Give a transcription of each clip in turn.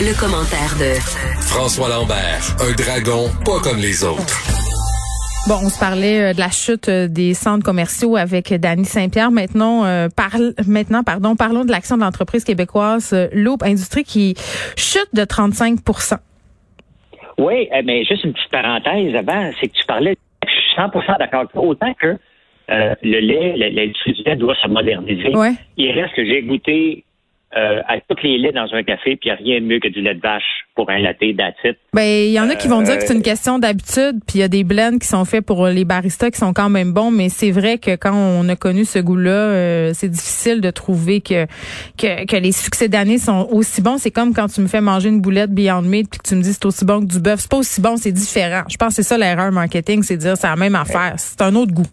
Le, commentaire de François Lambert, un dragon pas comme les autres. Bon, on se parlait euh, de la chute euh, des centres commerciaux avec Dany Saint-Pierre. Maintenant, euh, parle, maintenant, pardon, parlons de l'action de l'entreprise québécoise Loop Industrie qui chute de 35% Oui, mais juste une petite parenthèse avant, c'est que tu parlais, je suis 100% d'accord autant que le lait, l'industrie du lait doit se moderniser. Il reste que j'ai goûté euh, à toutes les laits dans un café, puis il n'y a rien de mieux que du lait de vache pour un latte d'attitude. Ben, il y en a qui vont dire que c'est une euh, question d'habitude, puis il y a des blends qui sont faits pour les baristas qui sont quand même bons, mais c'est vrai que quand on a connu ce goût-là, euh, c'est difficile de trouver que, que, que les succès d'année sont aussi bons. C'est comme quand tu me fais manger une boulette Beyond Meat puis que tu me dis c'est aussi bon que du bœuf. C'est pas aussi bon, c'est différent. Je pense que c'est ça l'erreur marketing, c'est dire c'est la même affaire. C'est un autre goût.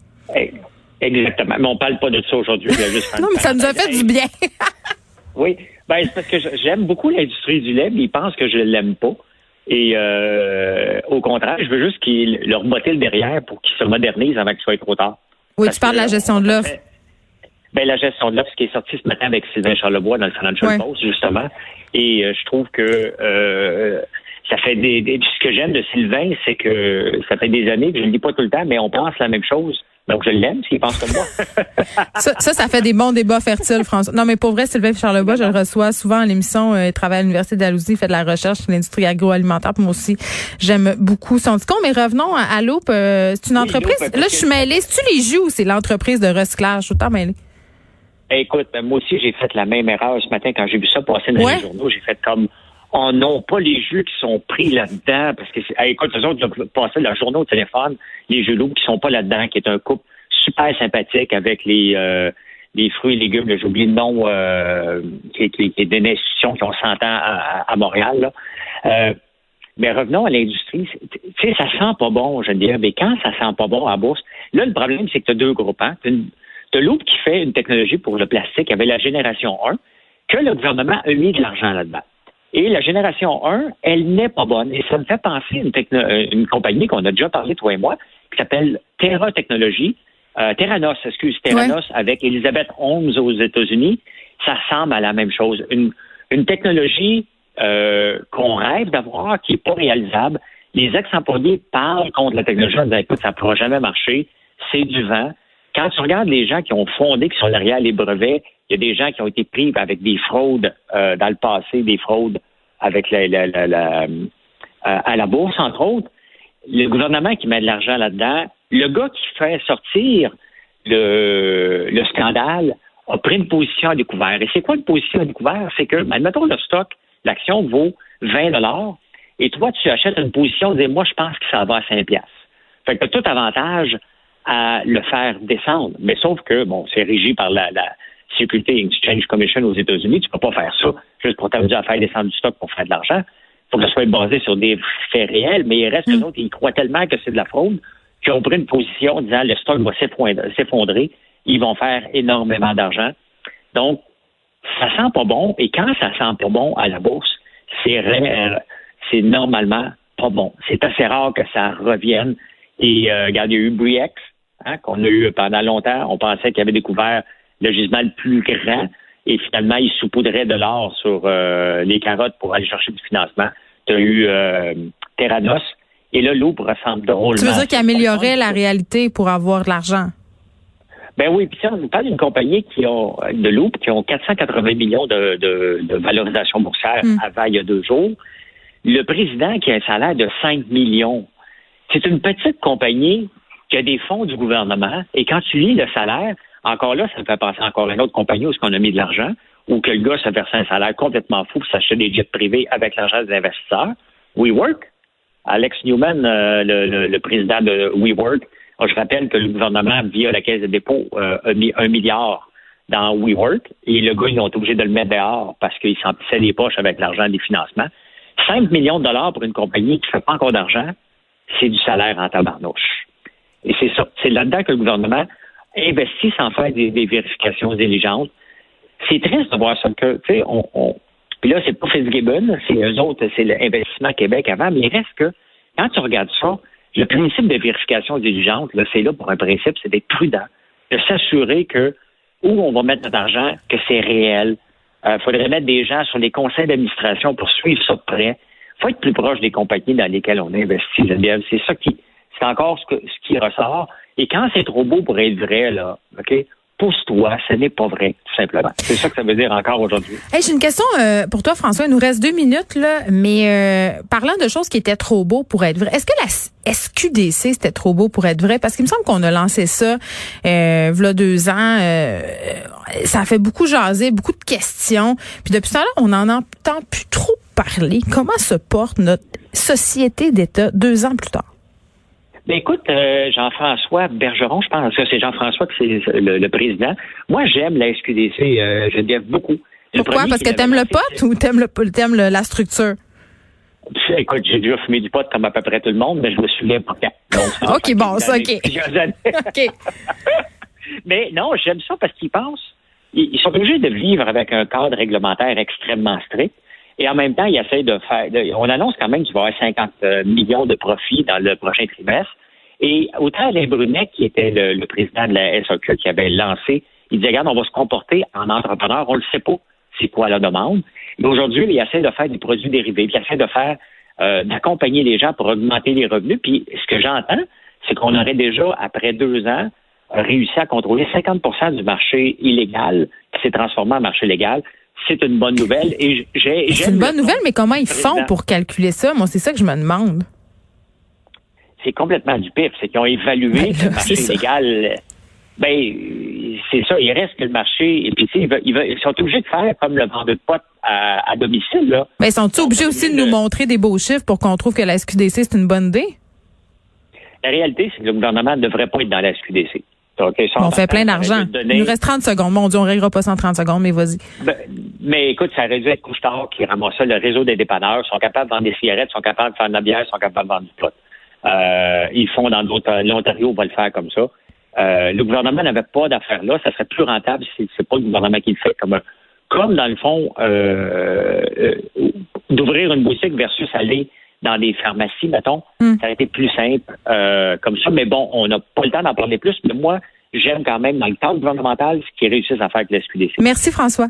Exactement. Mais on parle pas de ça aujourd'hui. non, mais ça nous a fait du bien. Oui, ben c'est parce que j'aime beaucoup l'industrie du lait, mais ils pensent que je l'aime pas. Et euh, au contraire, je veux juste qu'ils leur botter le derrière pour qu'ils se modernisent avant qu'il soit trop tard. Oui, tu parles de la gestion de l'offre. Ben, la gestion de l'offre, ce qui est sorti ce matin avec Sylvain Charlebois dans le Financial Post, justement. Et euh, je trouve que euh, ça fait des, ce que j'aime de Sylvain, c'est que ça fait des années que je ne le dis pas tout le temps, mais on pense la même chose. Donc, je l'aime s'il pense comme moi. ça, ça, fait des bons débats fertiles, François. Non, mais pour vrai, Sylvain Charlebois, je le reçois souvent à l'émission. Euh, il travaille à l'Université d'Alousie, il fait de la recherche sur l'industrie agroalimentaire. moi aussi, j'aime beaucoup son discours. Mais revenons à, Loop. Euh, c'est une entreprise. là, je suis mêlée. Si tu les joues ou c'est l'entreprise de recyclage? Je suis autant mêlée. Écoute, moi aussi, j'ai fait la même erreur ce matin quand j'ai vu ça passer dans les journaux. J'ai fait comme oh non, pas les jeux qui sont pris là-dedans, parce que, écoute, eux autres, ils ont passé la journée au téléphone, les jeux loups qui sont pas là-dedans, qui est un couple super sympathique avec les, euh, les fruits et légumes, j'ai oublié le nom, euh, qui, qui, qui, est d'une institution qui ont 100 ans à, Montréal, là. Euh, mais revenons à l'industrie. Tu sais, ça sent pas bon, dire, mais quand ça sent pas bon à bourse, là, le problème, c'est que tu as deux groupes. Hein? Tu as Loop qui fait une technologie pour le plastique avec la génération 1, que le gouvernement a mis de l'argent là-dedans. Et la génération 1, elle n'est pas bonne. Et ça me fait penser à une, euh, une compagnie qu'on a déjà parlé, toi et moi, qui s'appelle Terra Technologies, euh, Terranos, excuse, Terranos, avec Elizabeth Holmes aux États-Unis. Ça ressemble à la même chose. Une, une technologie euh, qu'on rêve d'avoir, qui n'est pas réalisable. Les ex-employés parlent contre la technologie en disant, écoute, ça ne pourra jamais marcher, c'est du vent. Quand tu regardes les gens qui ont fondé, qui sont derrière les brevets, il y a des gens qui ont été pris avec des fraudes euh, dans le passé, des fraudes avec la, la, euh, à la bourse, entre autres. Le gouvernement qui met de l'argent là-dedans, le gars qui fait sortir le, le scandale a pris une position à découvert. Et c'est quoi une position à découvert? C'est que, admettons, le stock, l'action vaut 20 et toi, tu achètes une position, dis moi, je pense que ça va à 5 piastres. Fait que tout avantage à le faire descendre. Mais sauf que, bon, c'est régi par la, la Security Exchange Commission aux États-Unis. Tu peux pas faire ça juste pour t'amuser à faire descendre du stock pour faire de l'argent. Il faut que ça soit basé sur des faits réels, mais il reste que d'autres, mm. ils croient tellement que c'est de la fraude qu'ils ont pris une position en disant le stock va s'effondrer, ils vont faire énormément d'argent. Donc, ça sent pas bon, et quand ça sent pas bon à la bourse, c'est c'est normalement pas bon. C'est assez rare que ça revienne. Et euh, regardez, il y a eu Briex, hein, qu'on a eu pendant longtemps. On pensait qu'il avait découvert le gisement le plus grand. Et finalement, il saupoudrait de l'or sur euh, les carottes pour aller chercher du financement. Tu as eu euh, Terranos. Et là, Loop ressemble drôlement. Tu veux dire qu'il améliorait la réalité pour avoir de l'argent? Ben oui, puis ça, on parle d'une compagnie qui ont, de Loop qui ont 480 millions de, de, valorisation boursière hmm. avant il y a deux jours. Le président qui a un salaire de 5 millions. C'est une petite compagnie qui a des fonds du gouvernement. Et quand tu lis le salaire, encore là, ça me fait penser encore à une autre compagnie où on a mis de l'argent, où que le gars s'est versé un salaire complètement fou pour s'acheter des jets privés avec l'argent des investisseurs. WeWork, Alex Newman, euh, le, président de WeWork, je rappelle que le gouvernement, via la Caisse de dépôt, euh, a mis un milliard dans WeWork et le gars, ils ont été obligés de le mettre dehors parce qu'il s'emplissait les poches avec l'argent des financements. 5 millions de dollars pour une compagnie qui ne fait pas encore d'argent, c'est du salaire en tabarnouche. Et c'est ça. C'est là-dedans que le gouvernement investit sans faire des, vérifications diligentes. C'est triste de voir ça que, tu sais, on, puis là, c'est pas Fitzgibbon, c'est eux autres, c'est l'investissement Québec avant, mais il reste que, quand tu regardes ça, le principe de vérification diligente, là, c'est là pour un principe, c'est d'être prudent, de s'assurer que où on va mettre notre argent, que c'est réel, Il faudrait mettre des gens sur les conseils d'administration pour suivre ça de près. Faut être plus proche des compagnies dans lesquelles on investit, C'est ça qui, c'est encore ce, que, ce qui ressort. Et quand c'est trop beau pour être vrai, là, OK? pousse-toi, ce n'est pas vrai, tout simplement. C'est ça que ça veut dire encore aujourd'hui. J'ai une question euh, pour toi, François. Il nous reste deux minutes, là, mais euh, parlant de choses qui étaient trop beaux pour être vraies, est-ce que la SQDC, c'était trop beau pour être vrai? Parce qu'il me semble qu'on a lancé ça euh, a deux ans. Euh, ça a fait beaucoup jaser, beaucoup de questions. Puis depuis ça, là, on n'en entend plus trop parler. Comment se porte notre société d'État deux ans plus tard? Ben écoute, euh, Jean-François Bergeron, je pense que c'est Jean-François que c'est le, président. Moi, j'aime la SQDC, euh, je l'aime beaucoup. Pourquoi? Parce que t'aimes le pot ou t'aimes le, t'aimes la structure? Écoute, j'ai déjà fumé du pot comme à peu près tout le monde, mais je me souviens pas quand. OK, bon, ça, OK. OK. mais non, j'aime ça parce qu'ils pensent, ils sont obligés de vivre avec un cadre réglementaire extrêmement strict. Et en même temps, il essaie de faire. on annonce quand même qu'il va y avoir 50 euh, millions de profits dans le prochain trimestre. Et autant Alain Brunet, qui était le, président de la SOQ, qui avait lancé, il disait, regarde, on va se comporter en entrepreneur, on ne le sait pas c'est quoi la demande. Mais aujourd'hui, il essaie de faire des produits dérivés, il essaie de faire, euh, d'accompagner les gens pour augmenter les revenus. Puis ce que j'entends, c'est qu'on aurait déjà, après deux ans, réussi à contrôler 50 du marché illégal qui s'est transformé en marché légal c'est une bonne nouvelle. Et j'ai, c'est une bonne nouvelle, mais comment ils font pour calculer ça? Moi, c'est ça que je me demande. C'est complètement du pif. C'est qu'ils ont évalué ben, le marché légal. Ben, c'est ça. Il reste que le marché. Et puis, ils, ils, sont obligés de faire comme le vendeur de potes à, domicile. Là. Mais ils sont obligés aussi de nous montrer des beaux chiffres pour qu'on trouve que la SQDC, c'est une bonne idée? La réalité, c'est que le gouvernement ne devrait pas être dans la SQDC on fait plein d'argent. Il nous reste 30 secondes. Mon Dieu, on ne réglera pas ça en 30 secondes, mais vas-y. Ben, mais écoute, ça dû être Couchetard qui ramasse ça. Le réseau des dépanneurs sont capables de vendre des cigarettes, sont capables de faire de la bière, sont capables de vendre du pot. Euh, ils font dans d'autres. L'Ontario va le faire comme ça. Euh, le gouvernement n'avait pas d'affaires là. Ça serait plus rentable si c'est pas le gouvernement qui le fait. Comme, comme dans le fond, euh, d'ouvrir une boutique versus aller dans des pharmacies, mettons, hmm. ça aurait été plus simple euh, comme ça. Mais bon, on n'a pas le temps d'en parler plus. Mais moi, j'aime quand même, dans le cadre gouvernemental, ce qu'ils réussissent à faire avec la SQDC. Merci, François.